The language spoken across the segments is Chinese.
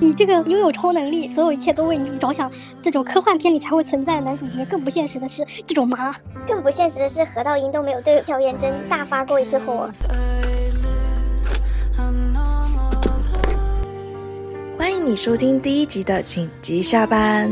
你这个拥有超能力，所有一切都为你着想，这种科幻片里才会存在男主角。更不现实的是，这种妈，更不现实的是，何道英都没有对朴妍珍大发过一次火。欢迎你收听第一集的紧急下班。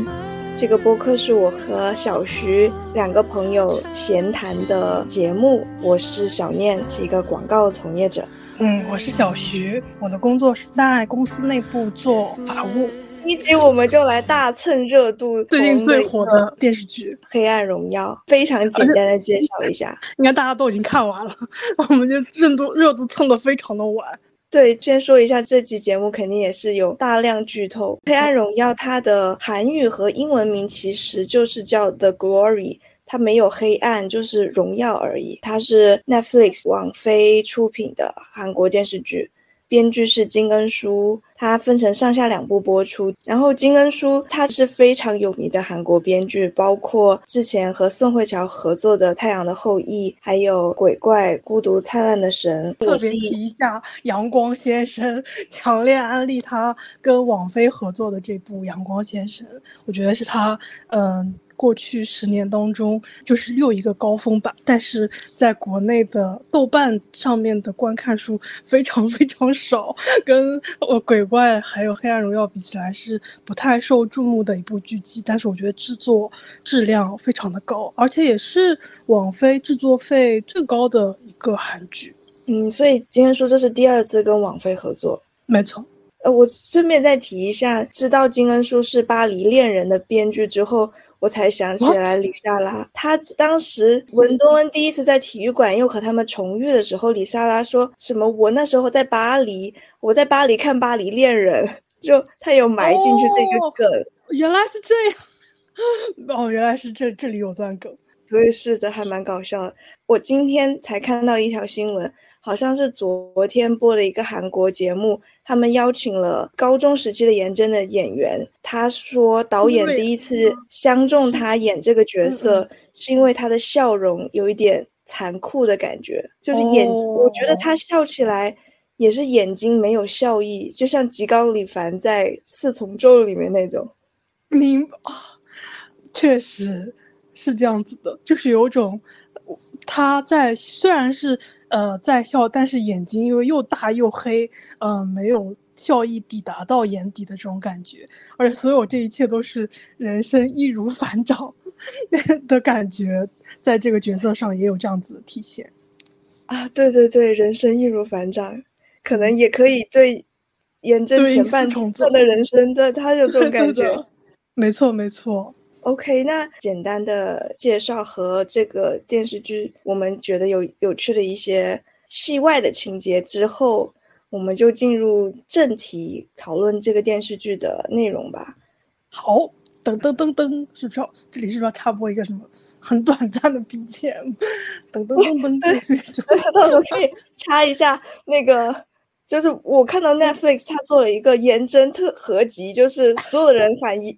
这个播客是我和小徐两个朋友闲谈的节目。我是小念，是一个广告从业者。嗯，我是小徐，我的工作是在公司内部做法务。一集我们就来大蹭热度，最近最火的电视剧《黑暗荣耀》，非常简单的介绍一下，应该大家都已经看完了，我们就热度热度蹭的非常的晚。对，先说一下这期节目肯定也是有大量剧透，《黑暗荣耀》它的韩语和英文名其实就是叫《The Glory》。它没有黑暗，就是荣耀而已。它是 Netflix 网飞出品的韩国电视剧，编剧是金恩淑。它分成上下两部播出。然后金恩淑他是非常有名的韩国编剧，包括之前和宋慧乔合作的《太阳的后裔》，还有《鬼怪》《孤独灿烂的神》。特别提一下《阳光先生》，强烈安利他跟网飞合作的这部《阳光先生》，我觉得是他嗯。过去十年当中，就是又一个高峰吧，但是在国内的豆瓣上面的观看数非常非常少，跟呃鬼怪还有黑暗荣耀比起来是不太受注目的一部剧集。但是我觉得制作质量非常的高，而且也是网飞制作费最高的一个韩剧。嗯，所以今天说这是第二次跟网飞合作，没错。呃，我顺便再提一下，知道金恩淑是《巴黎恋人》的编剧之后。我才想起来，李莎拉，她当时文东恩第一次在体育馆又和他们重遇的时候，李莎拉说什么？我那时候在巴黎，我在巴黎看《巴黎恋人》，就他有埋进去这个梗。原来是这样，哦，原来是这这里有段梗。对，是的，还蛮搞笑的。我今天才看到一条新闻。好像是昨天播了一个韩国节目，他们邀请了高中时期的颜真的演员。他说，导演第一次相中他演这个角色，是因为他的笑容有一点残酷的感觉，就是眼，我觉得他笑起来也是眼睛没有笑意，就像吉冈里凡在《四重奏》里面那种。明啊，确实是这样子的，就是有种。他在虽然是呃在笑，但是眼睛因为又大又黑，嗯，没有笑意抵达到眼底的这种感觉，而且所有这一切都是人生易如反掌的感觉，在这个角色上也有这样子的体现啊！对对对，人生易如反掌，可能也可以对沿着前半段的人生的他有这种感觉，没错没错。OK，那简单的介绍和这个电视剧，我们觉得有有趣的一些戏外的情节之后，我们就进入正题，讨论这个电视剧的内容吧。好，噔噔噔噔，是不是？这里是不是要插播一个什么很短暂的 BGM？噔噔噔噔，到时候可以插一下那个，就是我看到 Netflix 它做了一个颜真特合集，就是所有的人反一。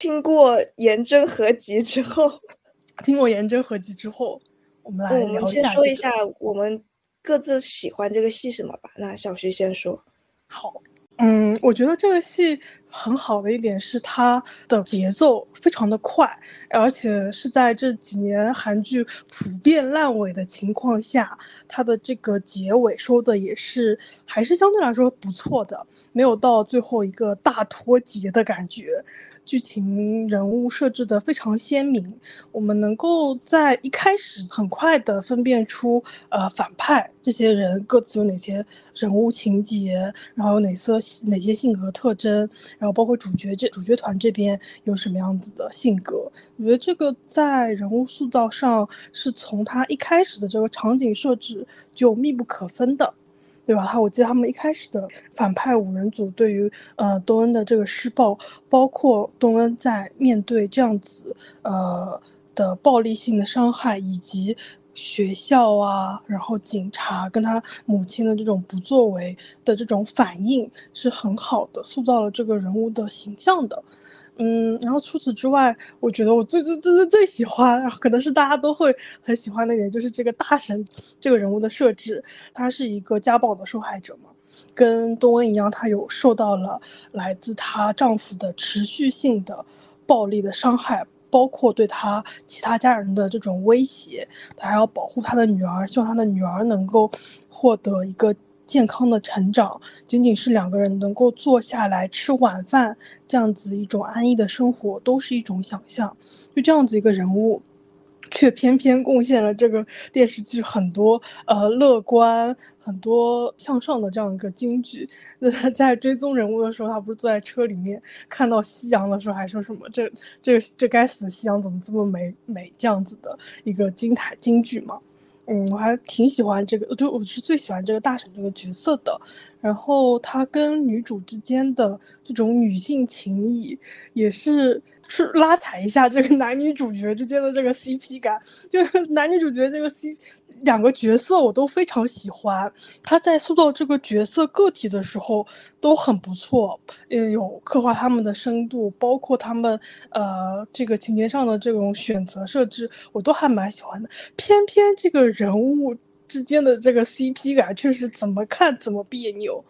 听过颜真合集之后，听过颜真合集之后，我们来聊一下。先说一下我们各自喜欢这个戏什么吧。那小徐先说。好。嗯，我觉得这个戏很好的一点是它的节奏非常的快，而且是在这几年韩剧普遍烂尾的情况下，它的这个结尾收的也是还是相对来说不错的，没有到最后一个大脱节的感觉。剧情人物设置的非常鲜明，我们能够在一开始很快的分辨出呃反派这些人各自有哪些人物情节，然后有哪些哪些性格特征，然后包括主角这主角团这边有什么样子的性格。我觉得这个在人物塑造上是从他一开始的这个场景设置就密不可分的。对吧？他我记得他们一开始的反派五人组对于呃东恩的这个施暴，包括东恩在面对这样子呃的暴力性的伤害，以及学校啊，然后警察跟他母亲的这种不作为的这种反应，是很好的，塑造了这个人物的形象的。嗯，然后除此之外，我觉得我最最最最最喜欢，可能是大家都会很喜欢的一点，就是这个大神这个人物的设置，他是一个家暴的受害者嘛，跟东恩一样，她有受到了来自她丈夫的持续性的暴力的伤害，包括对他其他家人的这种威胁，他还要保护他的女儿，希望他的女儿能够获得一个。健康的成长，仅仅是两个人能够坐下来吃晚饭，这样子一种安逸的生活，都是一种想象。就这样子一个人物，却偏偏贡献了这个电视剧很多呃乐观、很多向上的这样一个金句。那他在追踪人物的时候，他不是坐在车里面看到夕阳的时候，还说什么这这这该死的夕阳怎么这么美美这样子的一个精彩金句吗？嗯，我还挺喜欢这个，就我是最喜欢这个大婶这个角色的。然后她跟女主之间的这种女性情谊，也是是拉踩一下这个 男女主角之间的这个 CP 感，就是男女主角这个 C。两个角色我都非常喜欢，他在塑造这个角色个体的时候都很不错，嗯，有刻画他们的深度，包括他们呃这个情节上的这种选择设置，我都还蛮喜欢的。偏偏这个人物之间的这个 CP 感确实怎么看怎么别扭，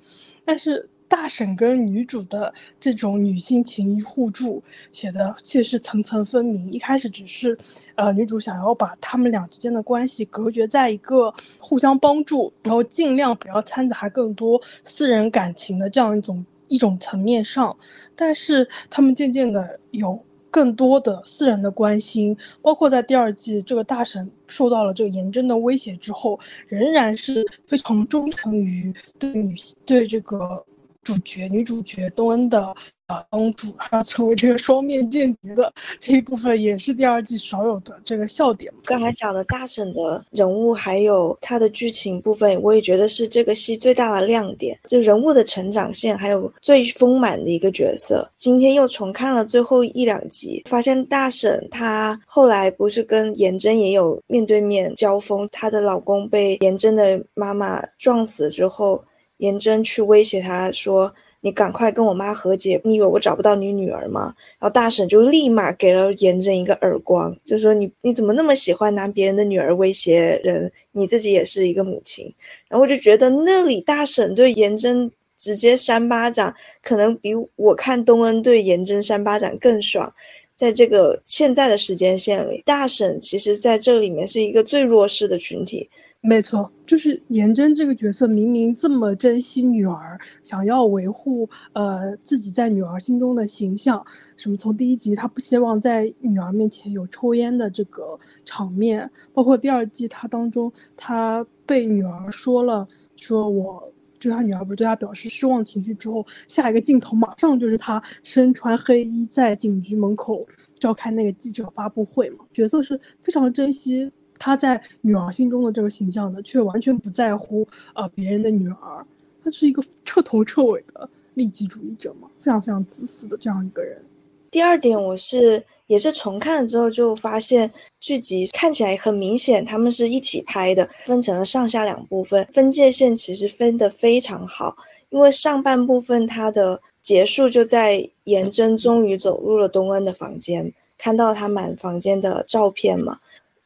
但是。大婶跟女主的这种女性情谊互助写的确实层层分明。一开始只是，呃，女主想要把他们俩之间的关系隔绝在一个互相帮助，然后尽量不要掺杂更多私人感情的这样一种一种层面上。但是他们渐渐的有更多的私人的关心，包括在第二季这个大婶受到了这个严真的威胁之后，仍然是非常忠诚于对女性对这个。主角女主角东恩的呃帮助，还要成为这个双面间谍的这一部分，也是第二季少有的这个笑点。刚才讲的大婶的人物，还有她的剧情部分，我也觉得是这个戏最大的亮点，就人物的成长线，还有最丰满的一个角色。今天又重看了最后一两集，发现大婶她后来不是跟颜真也有面对面交锋，她的老公被颜真的妈妈撞死之后。颜真去威胁他说：“你赶快跟我妈和解，你以为我找不到你女儿吗？”然后大婶就立马给了颜真一个耳光，就说：“你你怎么那么喜欢拿别人的女儿威胁人？你自己也是一个母亲。”然后我就觉得那里大婶对颜真直接扇巴掌，可能比我看东恩对颜真扇巴掌更爽。在这个现在的时间线里，大婶其实在这里面是一个最弱势的群体。没错，就是颜真这个角色，明明这么珍惜女儿，想要维护呃自己在女儿心中的形象，什么从第一集他不希望在女儿面前有抽烟的这个场面，包括第二季他当中，他被女儿说了，说我就他女儿不是对他表示失望情绪之后，下一个镜头马上就是他身穿黑衣在警局门口召开那个记者发布会嘛，角色是非常珍惜。他在女儿心中的这个形象呢，却完全不在乎呃别人的女儿，他是一个彻头彻尾的利己主义者嘛，非常非常自私的这样一个人。第二点，我是也是重看了之后就发现剧集看起来很明显，他们是一起拍的，分成了上下两部分，分界线其实分得非常好。因为上半部分它的结束就在颜真终于走入了东恩的房间，看到他满房间的照片嘛。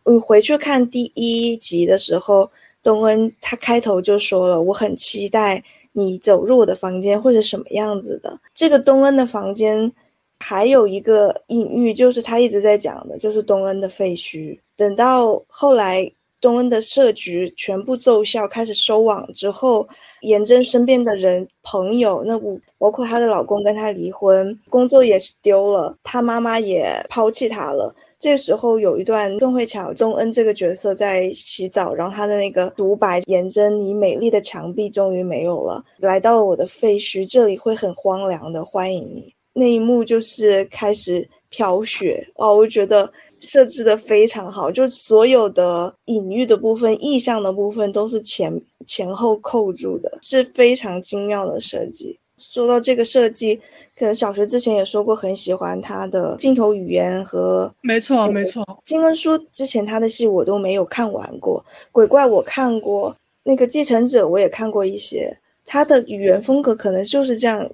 我回去看第一集的时候，东恩他开头就说了，我很期待你走入我的房间会是什么样子的。这个东恩的房间还有一个隐喻，就是他一直在讲的，就是东恩的废墟。等到后来东恩的设局全部奏效，开始收网之后，颜真身边的人、朋友，那五包括她的老公跟她离婚，工作也是丢了，她妈妈也抛弃她了。这时候有一段宋慧乔、宋恩这个角色在洗澡，然后他的那个独白：“颜真，你美丽的墙壁终于没有了，来到了我的废墟，这里会很荒凉的，欢迎你。”那一幕就是开始飘雪哇，我觉得设置的非常好，就所有的隐喻的部分、意象的部分都是前前后扣住的，是非常精妙的设计。说到这个设计，可能小学之前也说过，很喜欢他的镜头语言和没错没错。金恩淑之前他的戏我都没有看完过，鬼怪我看过，那个继承者我也看过一些。他的语言风格可能就是这样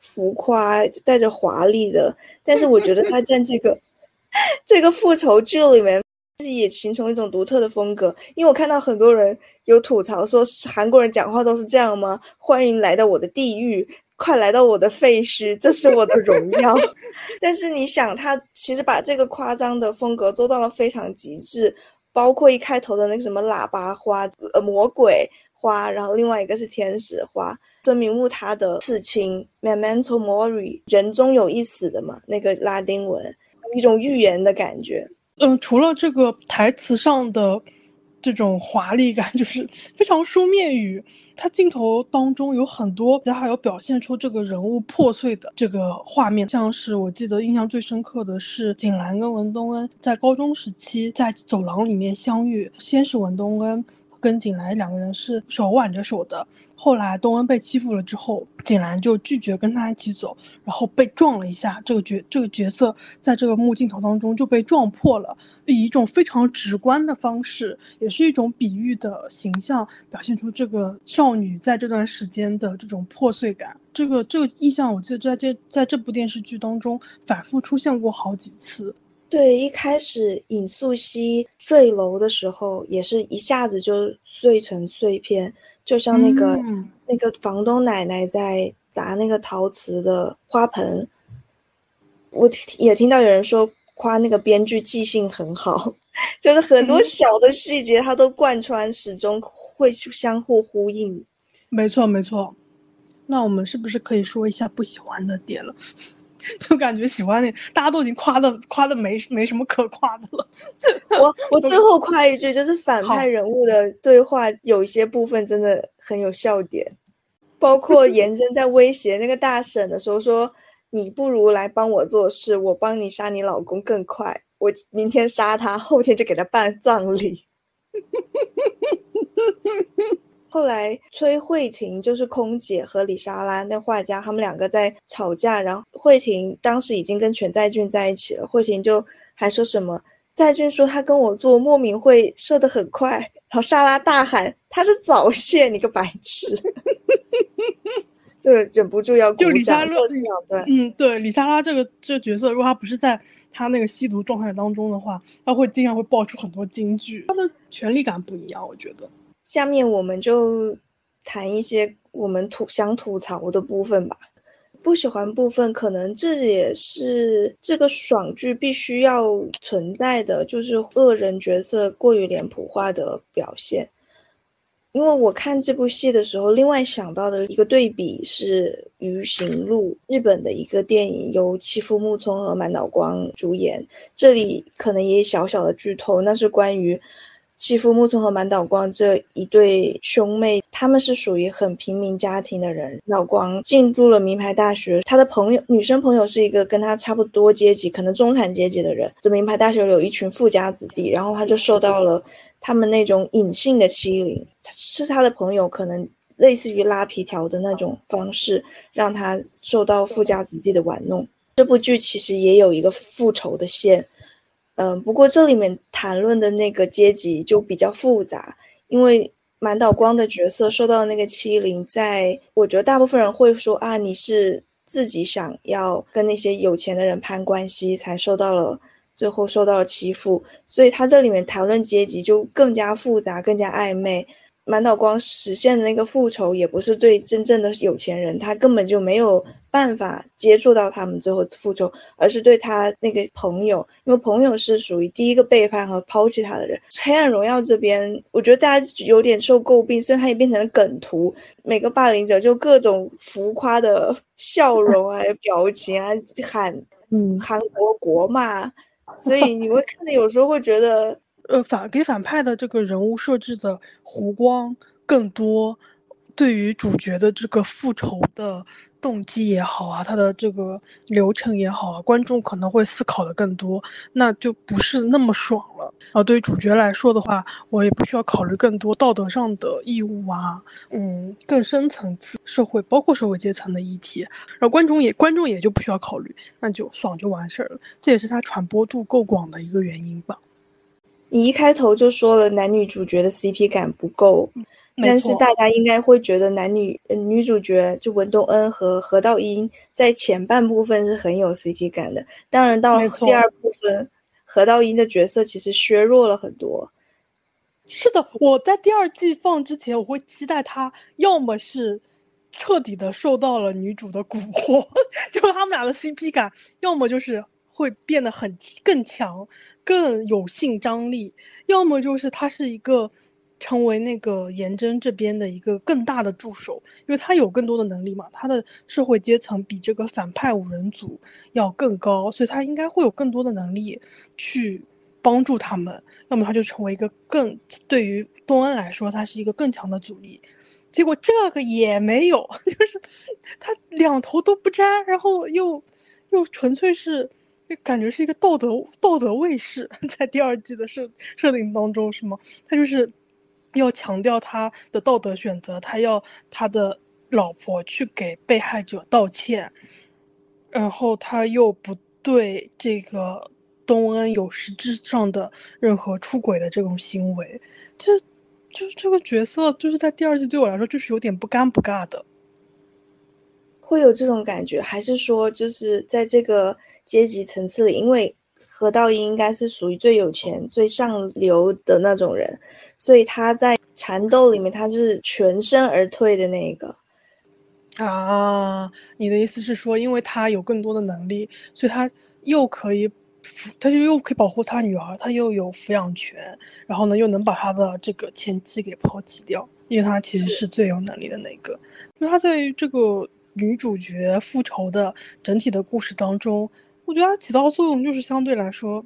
浮夸、带着华丽的，但是我觉得他在这个 这个复仇剧里面也形成一种独特的风格。因为我看到很多人有吐槽说，韩国人讲话都是这样吗？欢迎来到我的地狱。快来到我的废墟，这是我的荣耀。但是你想，他其实把这个夸张的风格做到了非常极致，包括一开头的那个什么喇叭花、呃魔鬼花，然后另外一个是天使花，孙明悟他的刺青，memento mori，人终有一死的嘛，那个拉丁文，一种预言的感觉。嗯，除了这个台词上的。这种华丽感 就是非常书面语，它镜头当中有很多，然后还有表现出这个人物破碎的这个画面，像是我记得印象最深刻的是景兰跟文东恩在高中时期在走廊里面相遇，先是文东恩跟景兰两个人是手挽着手的。后来东恩被欺负了之后，景兰就拒绝跟他一起走，然后被撞了一下。这个角这个角色在这个幕镜头当中就被撞破了，以一种非常直观的方式，也是一种比喻的形象，表现出这个少女在这段时间的这种破碎感。这个这个意象，我记得在这在这部电视剧当中反复出现过好几次。对，一开始尹素汐坠楼的时候，也是一下子就碎成碎片。就像那个那个房东奶奶在砸那个陶瓷的花盆，我也听到有人说夸那个编剧记性很好，就是很多小的细节他都贯穿始终，会相互呼应。没错没错，那我们是不是可以说一下不喜欢的点了？就感觉喜欢那，大家都已经夸的夸的没没什么可夸的了。我我最后夸一句，就是反派人物的对话有一些部分真的很有笑点，包括 颜真在威胁那个大婶的时候说：“你不如来帮我做事，我帮你杀你老公更快。我明天杀他，后天就给他办葬礼。”后来，崔慧婷就是空姐和李莎拉那画家，他们两个在吵架。然后慧婷当时已经跟全在俊在一起了，慧婷就还说什么，在俊说他跟我做莫名会射得很快。然后莎拉大喊他是早泄，你个白痴！就忍不住要鼓掌。就两段，嗯，对，李莎拉这个这个角色，如果他不是在他那个吸毒状态当中的话，他会经常会爆出很多金句，他的权力感不一样，我觉得。下面我们就谈一些我们吐想吐槽的部分吧。不喜欢部分，可能这也是这个爽剧必须要存在的，就是恶人角色过于脸谱化的表现。因为我看这部戏的时候，另外想到的一个对比是《鱼行路》，日本的一个电影，由妻夫木聪和满岛光主演。这里可能也小小的剧透，那是关于。欺负木村和满岛光这一对兄妹，他们是属于很平民家庭的人。老光进入了名牌大学，他的朋友女生朋友是一个跟他差不多阶级，可能中产阶级的人。这名牌大学里有一群富家子弟，然后他就受到了他们那种隐性的欺凌。是他的朋友可能类似于拉皮条的那种方式，让他受到富家子弟的玩弄。这部剧其实也有一个复仇的线。嗯，不过这里面谈论的那个阶级就比较复杂，因为满岛光的角色受到那个欺凌，在我觉得大部分人会说啊，你是自己想要跟那些有钱的人攀关系，才受到了最后受到了欺负，所以他这里面谈论阶级就更加复杂，更加暧昧。满岛光实现的那个复仇，也不是对真正的有钱人，他根本就没有办法接触到他们最后复仇，而是对他那个朋友，因为朋友是属于第一个背叛和抛弃他的人。黑暗荣耀这边，我觉得大家有点受诟病，虽然他也变成了梗图，每个霸凌者就各种浮夸的 笑容啊、表情啊，喊 嗯韩国国骂，所以你会看的有时候会觉得。呃，反给反派的这个人物设置的弧光更多，对于主角的这个复仇的动机也好啊，它的这个流程也好啊，观众可能会思考的更多，那就不是那么爽了。啊，对于主角来说的话，我也不需要考虑更多道德上的义务啊，嗯，更深层次社会，包括社会阶层的议题，然后观众也观众也就不需要考虑，那就爽就完事儿了。这也是它传播度够广的一个原因吧。你一开头就说了男女主角的 CP 感不够。但是大家应该会觉得男女女主角就文东恩和何道英在前半部分是很有 CP 感的，当然到了第二部分，何道英的角色其实削弱了很多。是的，我在第二季放之前，我会期待他要么是彻底的受到了女主的蛊惑，就是他们俩的 CP 感，要么就是会变得很更强，更有性张力，要么就是他是一个。成为那个颜真这边的一个更大的助手，因为他有更多的能力嘛，他的社会阶层比这个反派五人组要更高，所以他应该会有更多的能力去帮助他们。要么他就成为一个更对于东恩来说，他是一个更强的阻力。结果这个也没有，就是他两头都不沾，然后又又纯粹是感觉是一个道德道德卫士，在第二季的设设定当中是吗？他就是。要强调他的道德选择，他要他的老婆去给被害者道歉，然后他又不对这个东恩有实质上的任何出轨的这种行为，就就这个角色就是在第二季对我来说就是有点不尴不尬的，会有这种感觉，还是说就是在这个阶级层次里，因为何道英应该是属于最有钱、最上流的那种人。所以他在缠斗里面，他是全身而退的那一个啊。你的意思是说，因为他有更多的能力，所以他又可以抚，他就又可以保护他女儿，他又有抚养权，然后呢，又能把他的这个前妻给抛弃掉，因为他其实是最有能力的那个。因为他在这个女主角复仇的整体的故事当中，我觉得它起到作用就是相对来说。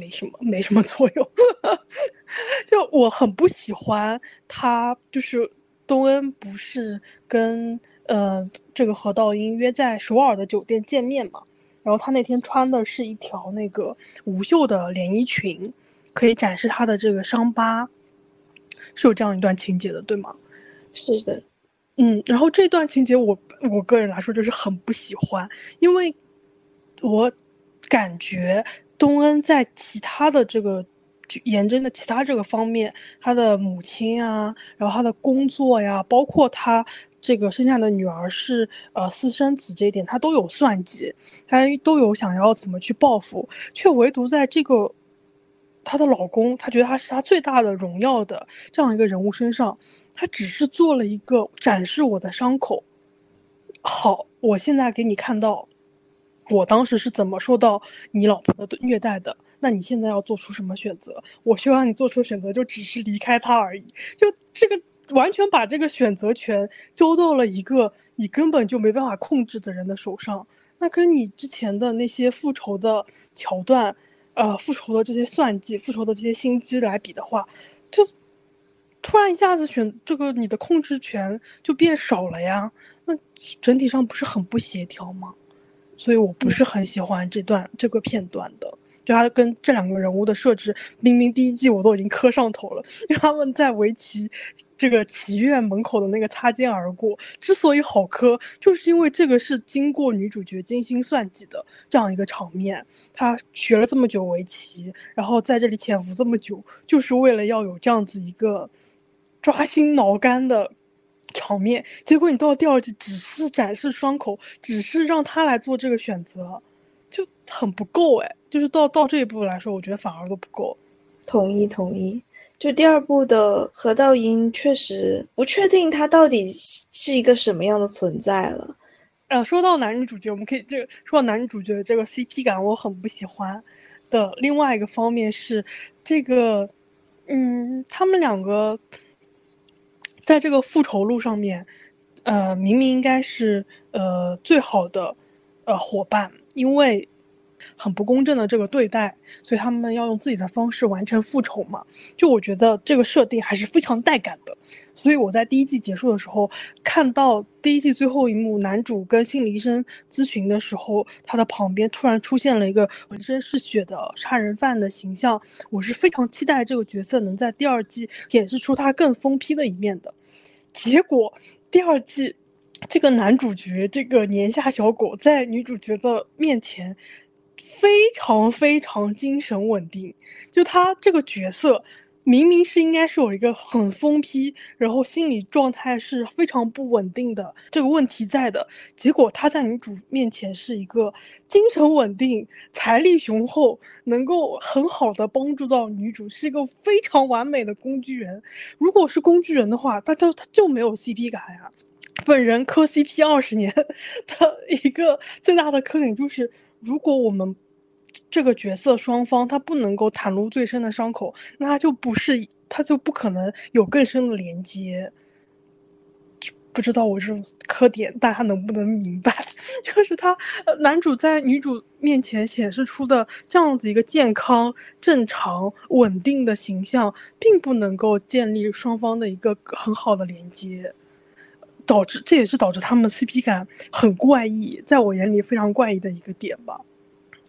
没什么，没什么作用。就我很不喜欢他，就是东恩不是跟呃这个何道英约在首尔的酒店见面嘛？然后他那天穿的是一条那个无袖的连衣裙，可以展示他的这个伤疤，是有这样一段情节的，对吗？是的，嗯。然后这段情节我我个人来说就是很不喜欢，因为我感觉。东恩在其他的这个颜真的其他这个方面，他的母亲啊，然后他的工作呀，包括他这个生下的女儿是呃私生子这一点，他都有算计，他都有想要怎么去报复，却唯独在这个她的老公，他觉得他是他最大的荣耀的这样一个人物身上，他只是做了一个展示我的伤口。好，我现在给你看到。我当时是怎么受到你老婆的虐待的？那你现在要做出什么选择？我希望你做出选择就只是离开他而已。就这个完全把这个选择权交到了一个你根本就没办法控制的人的手上。那跟你之前的那些复仇的桥段，呃，复仇的这些算计、复仇的这些心机来比的话，就突然一下子选这个你的控制权就变少了呀。那整体上不是很不协调吗？所以我不是很喜欢这段这个片段的，就他跟这两个人物的设置，明明第一季我都已经磕上头了，因为他们在围棋这个棋院门口的那个擦肩而过，之所以好磕，就是因为这个是经过女主角精心算计的这样一个场面。她学了这么久围棋，然后在这里潜伏这么久，就是为了要有这样子一个抓心挠肝的。场面，结果你到第二季只是展示伤口，只是让他来做这个选择，就很不够哎。就是到到这一步来说，我觉得反而都不够。同意同意。就第二部的何道英确实不确定他到底是一个什么样的存在了。呃，说到男女主角，我们可以这个说到男女主角的这个 CP 感，我很不喜欢的。另外一个方面是这个，嗯，他们两个。在这个复仇路上面，呃，明明应该是呃最好的呃伙伴，因为很不公正的这个对待，所以他们要用自己的方式完成复仇嘛。就我觉得这个设定还是非常带感的。所以我在第一季结束的时候，看到第一季最后一幕，男主跟心理医生咨询的时候，他的旁边突然出现了一个浑身是血的杀人犯的形象，我是非常期待这个角色能在第二季显示出他更疯批的一面的。结果第二季，这个男主角这个年下小狗在女主角的面前。非常非常精神稳定，就他这个角色，明明是应该是有一个很疯批，然后心理状态是非常不稳定的这个问题在的，结果他在女主面前是一个精神稳定、财力雄厚，能够很好的帮助到女主，是一个非常完美的工具人。如果是工具人的话，他就他就没有 CP 感呀。本人磕 CP 二十年 的一个最大的磕点就是。如果我们这个角色双方他不能够袒露最深的伤口，那他就不是，他就不可能有更深的连接。不知道我这种磕点大家能不能明白？就是他男主在女主面前显示出的这样子一个健康、正常、稳定的形象，并不能够建立双方的一个很好的连接。导致这也是导致他们 CP 感很怪异，在我眼里非常怪异的一个点吧。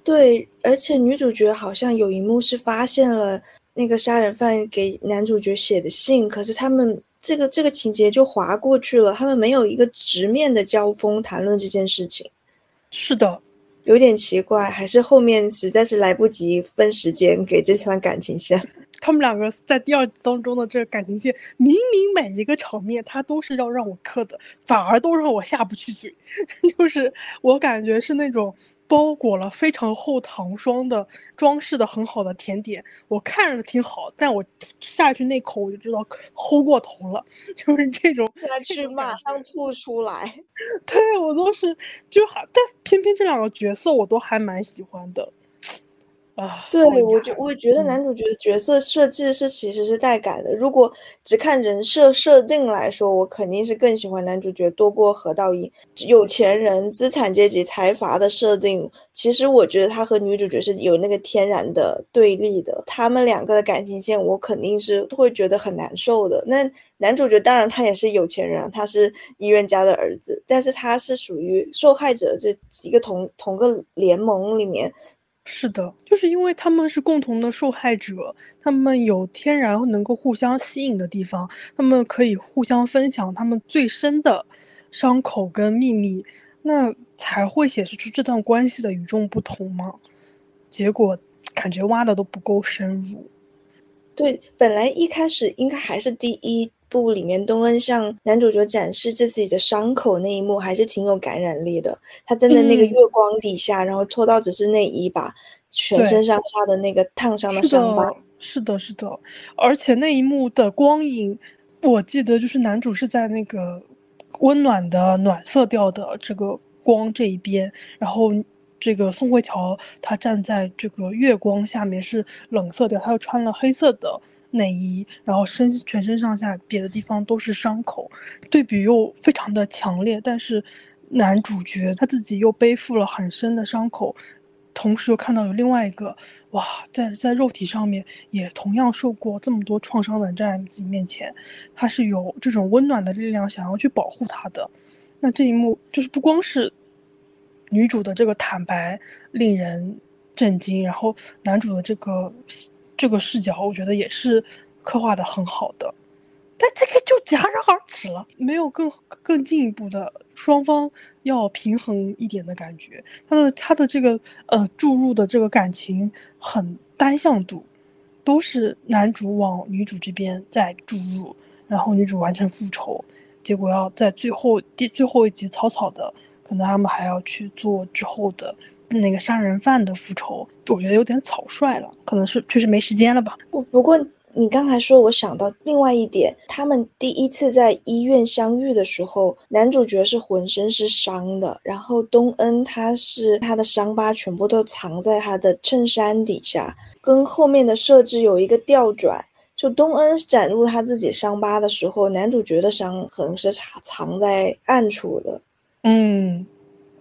对，而且女主角好像有一幕是发现了那个杀人犯给男主角写的信，可是他们这个这个情节就划过去了，他们没有一个直面的交锋谈论这件事情。是的，有点奇怪，还是后面实在是来不及分时间给这段感情线。他们两个在第二季当中的这个感情线，明明每一个场面他都是要让我磕的，反而都让我下不去嘴。就是我感觉是那种包裹了非常厚糖霜的装饰的很好的甜点，我看着挺好，但我下去那口我就知道齁过头了，就是这种下去马上吐出来。对我都是就还，但偏偏这两个角色我都还蛮喜欢的。对，我觉我觉得男主角的角色设计是其实是带感的。如果只看人设设定来说，我肯定是更喜欢男主角多过何道英。有钱人、资产阶级、财阀的设定，其实我觉得他和女主角是有那个天然的对立的。他们两个的感情线，我肯定是会觉得很难受的。那男主角当然他也是有钱人，他是医院家的儿子，但是他是属于受害者这一个同同个联盟里面。是的，就是因为他们是共同的受害者，他们有天然能够互相吸引的地方，他们可以互相分享他们最深的伤口跟秘密，那才会显示出这段关系的与众不同嘛。结果感觉挖的都不够深入。对，本来一开始应该还是第一部里面东恩向男主角展示自己的伤口那一幕，还是挺有感染力的。他站在那个月光底下，然后脱到只是内衣，把全身上下的那个烫伤的伤疤。是的，是的，而且那一幕的光影，我记得就是男主是在那个温暖的暖色调的这个光这一边，然后这个宋慧乔她站在这个月光下面是冷色调，她又穿了黑色的。内衣，然后身全身上下别的地方都是伤口，对比又非常的强烈。但是男主角他自己又背负了很深的伤口，同时又看到有另外一个哇，在在肉体上面也同样受过这么多创伤的人在自己面前，他是有这种温暖的力量想要去保护他的。那这一幕就是不光是女主的这个坦白令人震惊，然后男主的这个。这个视角我觉得也是刻画的很好的，但这个就戛然而止了，没有更更进一步的双方要平衡一点的感觉。他的他的这个呃注入的这个感情很单向度，都是男主往女主这边在注入，然后女主完成复仇，结果要在最后第最后一集草草的，可能他们还要去做之后的。那个杀人犯的复仇，我觉得有点草率了，可能是确实没时间了吧。不不过你刚才说，我想到另外一点，他们第一次在医院相遇的时候，男主角是浑身是伤的，然后东恩他是他的伤疤全部都藏在他的衬衫底下，跟后面的设置有一个调转，就东恩展露他自己伤疤的时候，男主角的伤痕是藏藏在暗处的。嗯。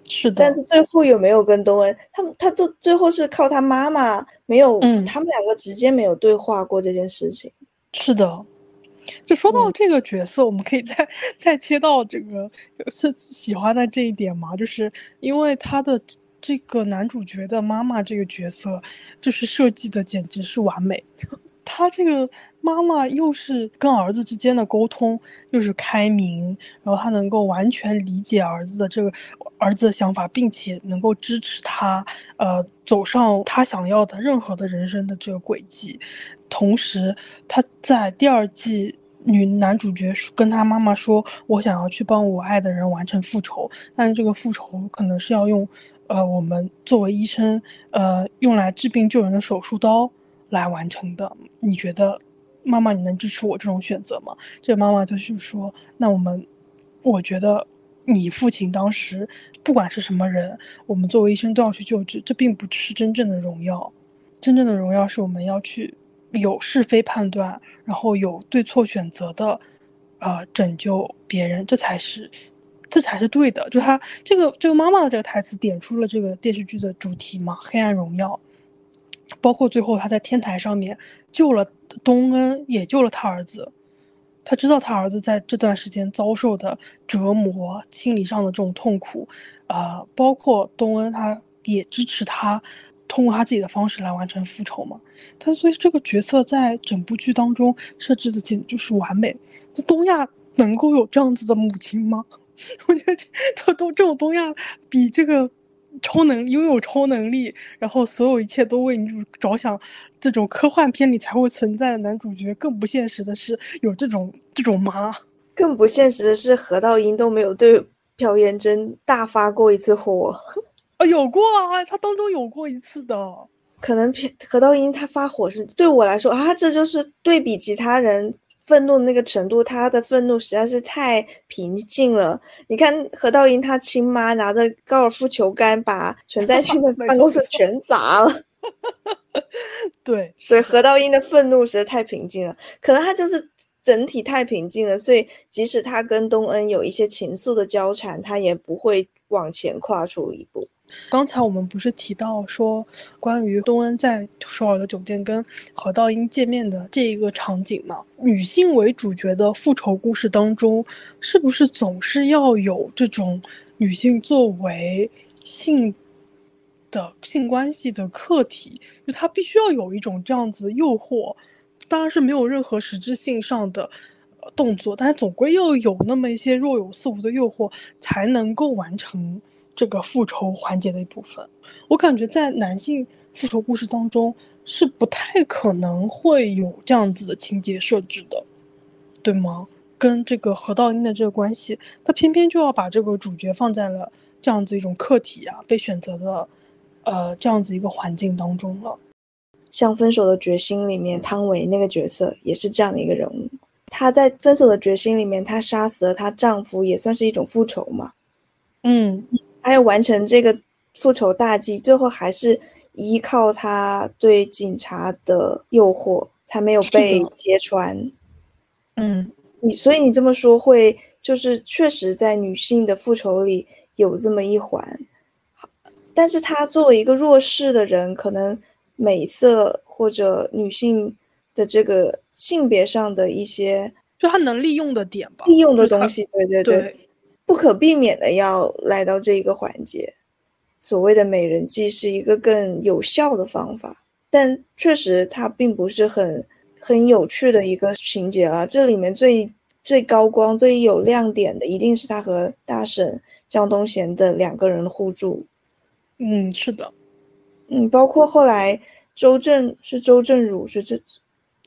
是的。但是最后有没有跟东恩？他们他最最后是靠他妈妈，没有，嗯他们两个直接没有对话过这件事情。是的，就说到这个角色，我们可以再再切到这个是喜欢的这一点嘛？就是因为他的这个男主角的妈妈这个角色，就是设计的简直是完美。他这个妈妈又是跟儿子之间的沟通又是开明，然后他能够完全理解儿子的这个儿子的想法，并且能够支持他，呃，走上他想要的任何的人生的这个轨迹。同时，他在第二季女男主角跟他妈妈说：“我想要去帮我爱的人完成复仇，但是这个复仇可能是要用，呃，我们作为医生，呃，用来治病救人的手术刀。”来完成的，你觉得，妈妈你能支持我这种选择吗？这妈妈就是说，那我们，我觉得你父亲当时不管是什么人，我们作为医生都要去救治，这并不是真正的荣耀，真正的荣耀是我们要去有是非判断，然后有对错选择的，呃，拯救别人，这才是，这才是对的。就他这个这个妈妈的这个台词点出了这个电视剧的主题嘛，黑暗荣耀。包括最后他在天台上面救了东恩，也救了他儿子。他知道他儿子在这段时间遭受的折磨、心理上的这种痛苦，呃，包括东恩他也支持他通过他自己的方式来完成复仇嘛。他所以这个角色在整部剧当中设置的简直就是完美。这东亚能够有这样子的母亲吗？我觉得这 都这种东亚比这个。超能拥有超能力，然后所有一切都为女主着想，这种科幻片里才会存在的男主角，更不现实的是有这种这种妈，更不现实的是何道英都没有对朴妍真大发过一次火，啊，有过啊，他当中有过一次的，可能何道英他发火是对我来说啊，这就是对比其他人。愤怒的那个程度，他的愤怒实在是太平静了。你看何道英他亲妈拿着高尔夫球杆把全在清的 办公室全砸了。对对，何道英的愤怒实在太平静了，可能他就是整体太平静了，所以即使他跟东恩有一些情愫的交缠，他也不会往前跨出一步。刚才我们不是提到说，关于东恩在首尔的酒店跟何道英见面的这一个场景吗？女性为主角的复仇故事当中，是不是总是要有这种女性作为性的性关系的客体？就她必须要有一种这样子诱惑，当然是没有任何实质性上的动作，但是总归要有那么一些若有似无的诱惑，才能够完成。这个复仇环节的一部分，我感觉在男性复仇故事当中是不太可能会有这样子的情节设置的，对吗？跟这个何道英的这个关系，他偏偏就要把这个主角放在了这样子一种客体啊，被选择的，呃，这样子一个环境当中了。像《分手的决心》里面，汤唯那个角色也是这样的一个人物。她在《分手的决心》里面，她杀死了她丈夫，也算是一种复仇嘛。嗯。他要完成这个复仇大计，最后还是依靠他对警察的诱惑，才没有被揭穿。嗯，你所以你这么说会，就是确实在女性的复仇里有这么一环，但是她作为一个弱势的人，可能美色或者女性的这个性别上的一些，就她能利用的点吧，利用的东西，对对对。不可避免的要来到这一个环节，所谓的美人计是一个更有效的方法，但确实它并不是很很有趣的一个情节啊。这里面最最高光、最有亮点的，一定是他和大婶江东贤的两个人互助。嗯，是的，嗯，包括后来周正是周正儒是这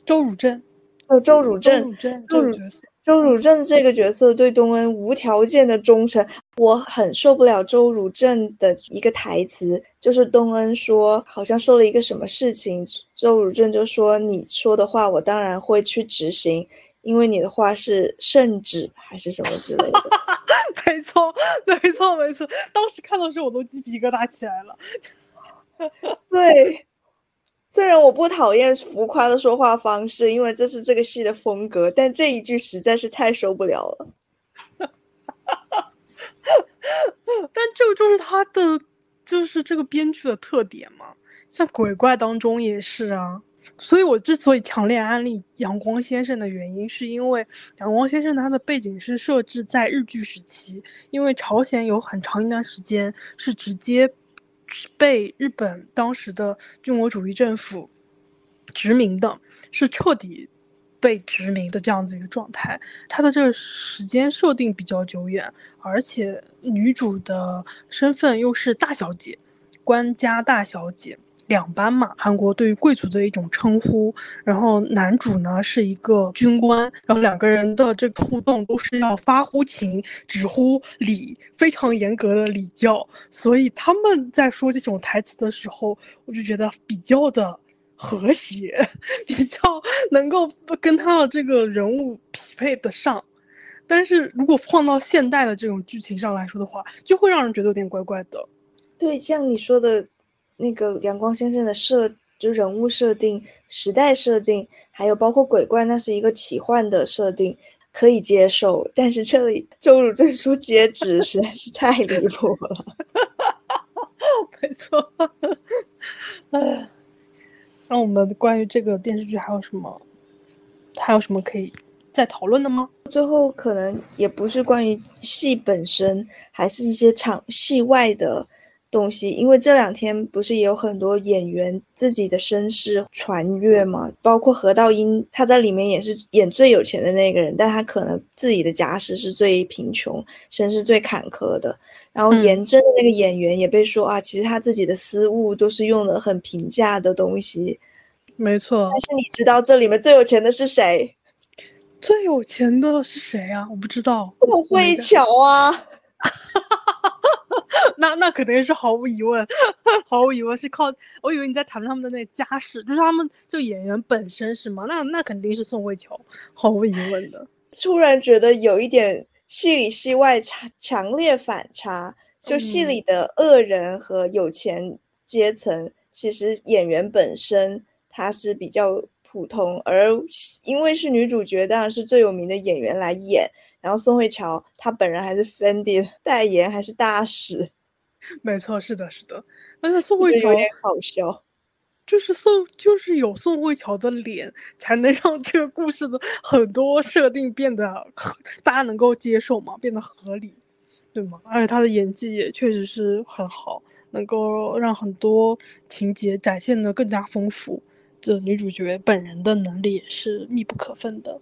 周汝正，哦，周汝正，周汝正，周汝正这个角色对东恩无条件的忠诚，我很受不了周汝正的一个台词，就是东恩说好像说了一个什么事情，周汝正就说你说的话我当然会去执行，因为你的话是圣旨还是什么之类的。没错，没错，没错，当时看到时候我都鸡皮疙瘩起来了。对。虽然我不讨厌浮夸的说话方式，因为这是这个戏的风格，但这一句实在是太受不了了。但这个就是他的，就是这个编剧的特点嘛。像鬼怪当中也是啊。所以我之所以强烈安利《阳光先生》的原因，是因为《阳光先生》他的背景是设置在日剧时期，因为朝鲜有很长一段时间是直接被日本当时的军国主义政府殖民的，是彻底被殖民的这样子一个状态。它的这个时间设定比较久远，而且女主的身份又是大小姐，官家大小姐。两班嘛，韩国对于贵族的一种称呼。然后男主呢是一个军官，然后两个人的这个互动都是要发乎情，止乎礼，非常严格的礼教。所以他们在说这种台词的时候，我就觉得比较的和谐，比较能够跟他的这个人物匹配得上。但是如果放到现代的这种剧情上来说的话，就会让人觉得有点怪怪的。对，像你说的。那个阳光先生的设，就人物设定、时代设定，还有包括鬼怪，那是一个奇幻的设定，可以接受。但是这里周汝证书截止实在是太离谱了，没错。哎，那我们关于这个电视剧还有什么，还有什么可以再讨论的吗？最后可能也不是关于戏本身，还是一些场戏外的。东西，因为这两天不是也有很多演员自己的身世传阅嘛？包括何道英，他在里面也是演最有钱的那个人，但他可能自己的家世是最贫穷，身世最坎坷的。然后严真的那个演员也被说啊，其实他自己的私物都是用的很平价的东西。没错。但是你知道这里面最有钱的是谁？最有钱的是谁啊？我不知道。宋慧乔啊。那那肯定是毫无疑问，毫无疑问是靠。我以为你在谈论他们的那家世，就是他们就演员本身是吗？那那肯定是宋慧乔，毫无疑问的。突然觉得有一点戏里戏外强强烈反差，就戏里的恶人和有钱阶层，其实演员本身他是比较普通，而因为是女主角，当然是最有名的演员来演。然后宋慧乔她本人还是 Fendi 代言，还是大使。没错，是的，是的。而且宋慧乔有点好笑，就是宋，就是有宋慧乔的脸，才能让这个故事的很多设定变得大家能够接受嘛，变得合理，对吗？而且她的演技也确实是很好，能够让很多情节展现的更加丰富。这女主角本人的能力也是密不可分的。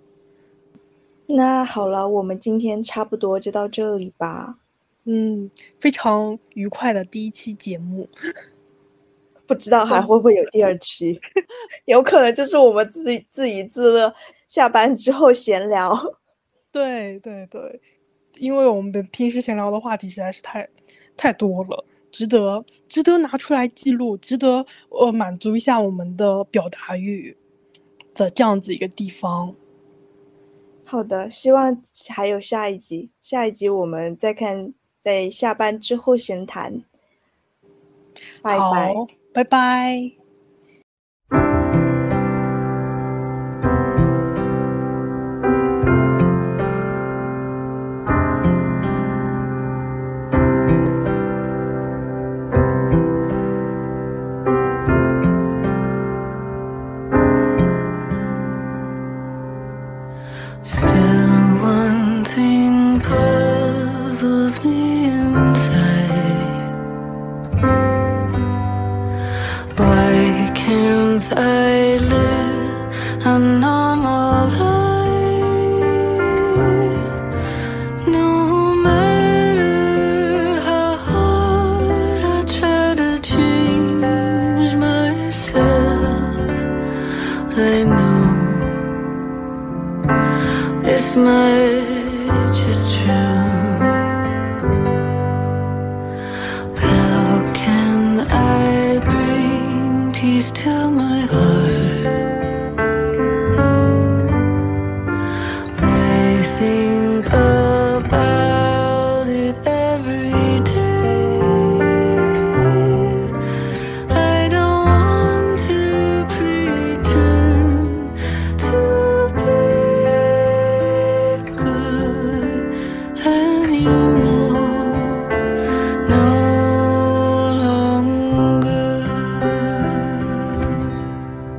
那好了，我们今天差不多就到这里吧。嗯，非常愉快的第一期节目，不知道还会不会有第二期？有可能就是我们自己自娱自乐，下班之后闲聊。对对对，因为我们平时闲聊的话题实在是太太多了，值得值得拿出来记录，值得呃满足一下我们的表达欲的这样子一个地方。好的，希望还有下一集。下一集我们再看，在下班之后闲谈。拜拜，拜拜。of